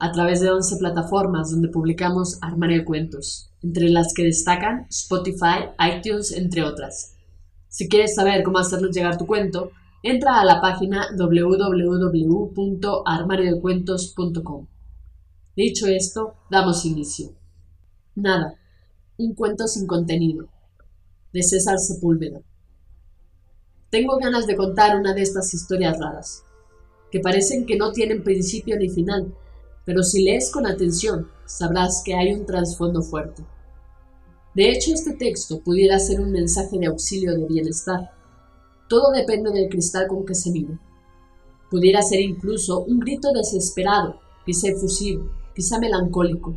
a través de 11 plataformas donde publicamos Armario de Cuentos, entre las que destacan Spotify, iTunes, entre otras. Si quieres saber cómo hacernos llegar tu cuento, entra a la página www.armariodecuentos.com. Dicho esto, damos inicio. Nada, un cuento sin contenido, de César Sepúlveda. Tengo ganas de contar una de estas historias raras, que parecen que no tienen principio ni final, pero si lees con atención, sabrás que hay un trasfondo fuerte. De hecho, este texto pudiera ser un mensaje de auxilio de bienestar. Todo depende del cristal con que se vive. Pudiera ser incluso un grito desesperado, quizá efusivo, quizá melancólico.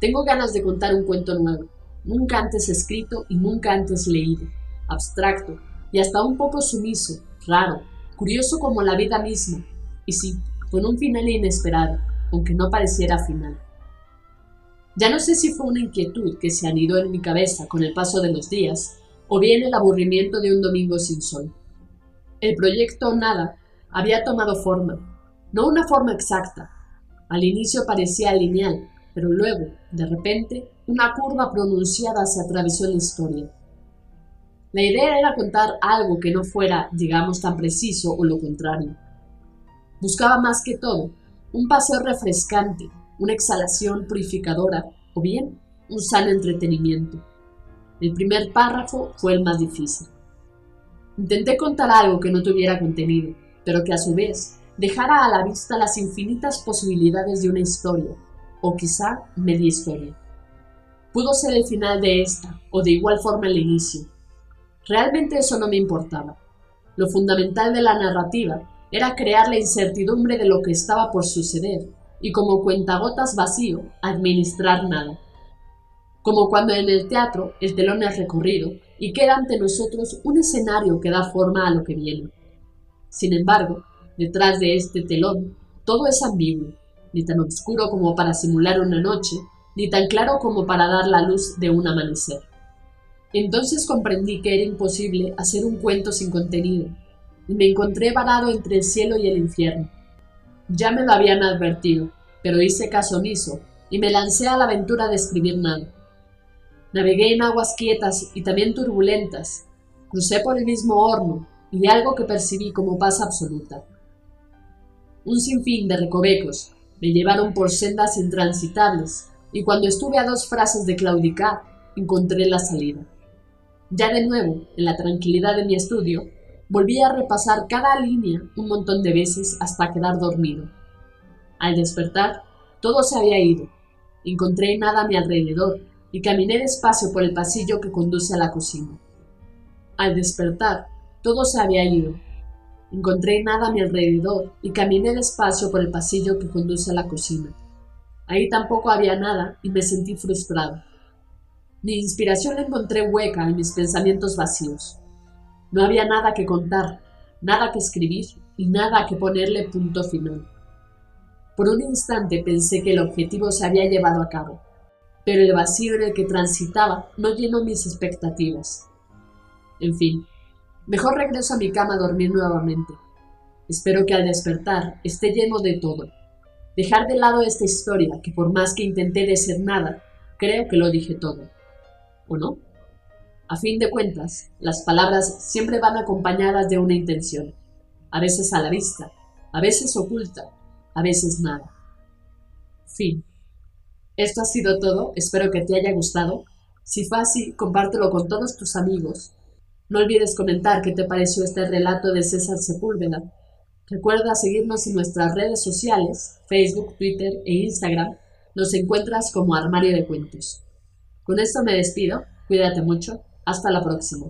Tengo ganas de contar un cuento nuevo, nunca antes escrito y nunca antes leído, abstracto y hasta un poco sumiso, raro, curioso como la vida misma, y sí, con un final inesperado, aunque no pareciera final. Ya no sé si fue una inquietud que se anidó en mi cabeza con el paso de los días, o bien el aburrimiento de un domingo sin sol. El proyecto Nada había tomado forma, no una forma exacta. Al inicio parecía lineal, pero luego, de repente, una curva pronunciada se atravesó en la historia. La idea era contar algo que no fuera, digamos, tan preciso o lo contrario. Buscaba más que todo un paseo refrescante, una exhalación purificadora o bien un sano entretenimiento. El primer párrafo fue el más difícil. Intenté contar algo que no tuviera contenido, pero que a su vez dejara a la vista las infinitas posibilidades de una historia, o quizá media historia. Pudo ser el final de esta, o de igual forma el inicio. Realmente eso no me importaba. Lo fundamental de la narrativa era crear la incertidumbre de lo que estaba por suceder y como cuentagotas vacío, administrar nada. Como cuando en el teatro el telón es recorrido y queda ante nosotros un escenario que da forma a lo que viene. Sin embargo, detrás de este telón todo es ambiguo, ni tan oscuro como para simular una noche, ni tan claro como para dar la luz de un amanecer. Entonces comprendí que era imposible hacer un cuento sin contenido, y me encontré varado entre el cielo y el infierno. Ya me lo habían advertido, pero hice caso omiso y me lancé a la aventura de escribir nada. Navegué en aguas quietas y también turbulentas, crucé por el mismo horno y algo que percibí como paz absoluta. Un sinfín de recovecos me llevaron por sendas intransitables y cuando estuve a dos frases de claudicar encontré la salida. Ya de nuevo, en la tranquilidad de mi estudio, Volví a repasar cada línea un montón de veces hasta quedar dormido. Al despertar, todo se había ido. Encontré nada a mi alrededor y caminé despacio por el pasillo que conduce a la cocina. Al despertar, todo se había ido. Encontré nada a mi alrededor y caminé despacio por el pasillo que conduce a la cocina. Ahí tampoco había nada y me sentí frustrado. Mi inspiración la encontré hueca en mis pensamientos vacíos. No había nada que contar, nada que escribir y nada que ponerle punto final. Por un instante pensé que el objetivo se había llevado a cabo, pero el vacío en el que transitaba no llenó mis expectativas. En fin, mejor regreso a mi cama a dormir nuevamente. Espero que al despertar esté lleno de todo. Dejar de lado esta historia que por más que intenté decir nada, creo que lo dije todo. ¿O no? A fin de cuentas, las palabras siempre van acompañadas de una intención, a veces a la vista, a veces oculta, a veces nada. Fin. Esto ha sido todo, espero que te haya gustado. Si fue así, compártelo con todos tus amigos. No olvides comentar qué te pareció este relato de César Sepúlveda. Recuerda seguirnos en nuestras redes sociales, Facebook, Twitter e Instagram. Nos encuentras como Armario de Cuentos. Con esto me despido, cuídate mucho hasta la próxima.